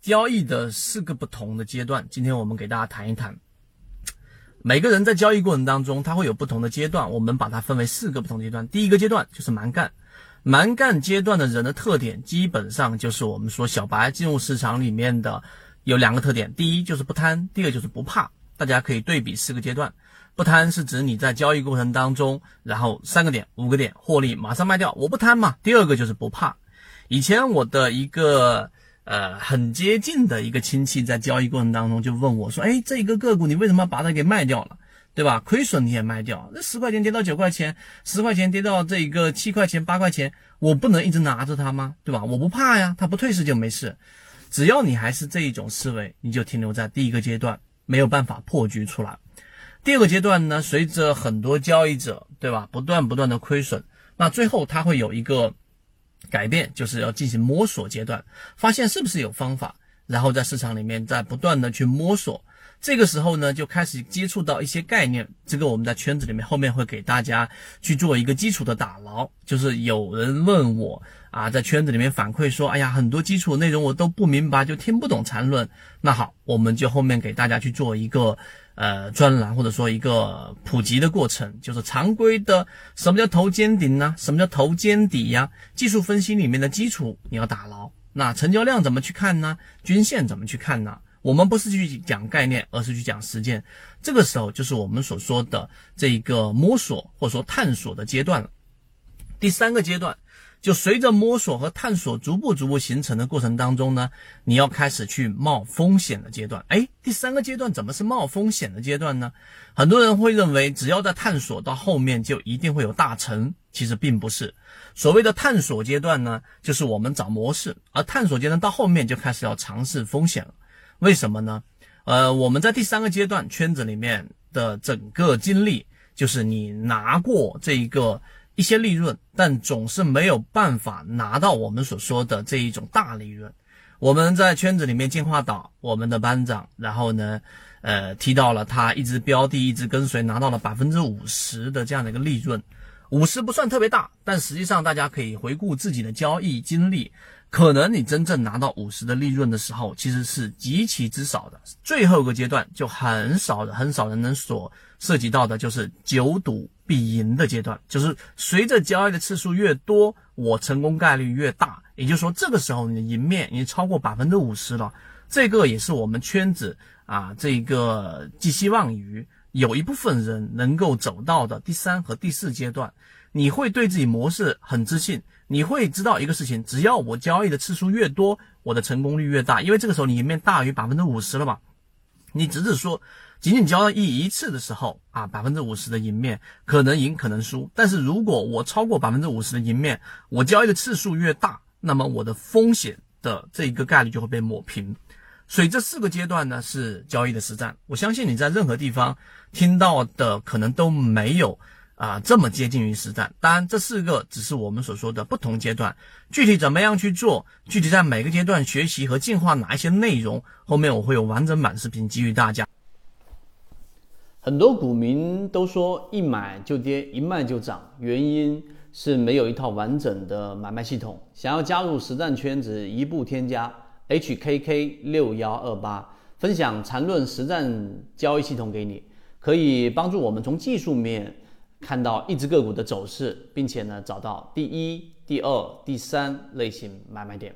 交易的四个不同的阶段，今天我们给大家谈一谈。每个人在交易过程当中，他会有不同的阶段，我们把它分为四个不同阶段。第一个阶段就是蛮干，蛮干阶段的人的特点，基本上就是我们说小白进入市场里面的有两个特点，第一就是不贪，第二就是不怕。大家可以对比四个阶段，不贪是指你在交易过程当中，然后三个点、五个点获利马上卖掉，我不贪嘛。第二个就是不怕。以前我的一个。呃，很接近的一个亲戚在交易过程当中就问我说：“哎，这一个个股你为什么把它给卖掉了？对吧？亏损你也卖掉，那十块钱跌到九块钱，十块钱跌到这个七块钱、八块钱，我不能一直拿着它吗？对吧？我不怕呀，它不退市就没事。只要你还是这一种思维，你就停留在第一个阶段，没有办法破局出来。第二个阶段呢，随着很多交易者，对吧，不断不断的亏损，那最后它会有一个。改变就是要进行摸索阶段，发现是不是有方法，然后在市场里面在不断的去摸索。这个时候呢，就开始接触到一些概念。这个我们在圈子里面后面会给大家去做一个基础的打牢。就是有人问我啊，在圈子里面反馈说，哎呀，很多基础内容我都不明白，就听不懂缠论。那好，我们就后面给大家去做一个。呃，专栏或者说一个普及的过程，就是常规的什么叫头肩顶呢？什么叫头肩底呀？技术分析里面的基础你要打牢。那成交量怎么去看呢？均线怎么去看呢？我们不是去讲概念，而是去讲实践。这个时候就是我们所说的这一个摸索或者说探索的阶段了。第三个阶段。就随着摸索和探索逐步逐步形成的过程当中呢，你要开始去冒风险的阶段。哎，第三个阶段怎么是冒风险的阶段呢？很多人会认为只要在探索到后面就一定会有大成，其实并不是。所谓的探索阶段呢，就是我们找模式，而探索阶段到后面就开始要尝试风险了。为什么呢？呃，我们在第三个阶段圈子里面的整个经历，就是你拿过这一个。一些利润，但总是没有办法拿到我们所说的这一种大利润。我们在圈子里面进化岛，我们的班长，然后呢，呃，提到了他一直标的，一直跟随，拿到了百分之五十的这样的一个利润。五十不算特别大，但实际上大家可以回顾自己的交易经历，可能你真正拿到五十的利润的时候，其实是极其之少的。最后一个阶段就很少的，很少人能所涉及到的就是九赌。比赢的阶段，就是随着交易的次数越多，我成功概率越大。也就是说，这个时候你的赢面已经超过百分之五十了。这个也是我们圈子啊，这个寄希望于有一部分人能够走到的第三和第四阶段。你会对自己模式很自信，你会知道一个事情：只要我交易的次数越多，我的成功率越大。因为这个时候你赢面大于百分之五十了嘛。你只是说。仅仅交易一次的时候啊，百分之五十的赢面可能赢可能输。但是如果我超过百分之五十的赢面，我交易的次数越大，那么我的风险的这一个概率就会被抹平。所以这四个阶段呢是交易的实战。我相信你在任何地方听到的可能都没有啊这么接近于实战。当然这四个只是我们所说的不同阶段，具体怎么样去做，具体在每个阶段学习和进化哪一些内容，后面我会有完整版视频给予大家。很多股民都说一买就跌，一卖就涨，原因是没有一套完整的买卖系统。想要加入实战圈子，一步添加 HKK 六幺二八，分享缠论实战交易系统给你，可以帮助我们从技术面看到一只个股的走势，并且呢找到第一、第二、第三类型买卖点。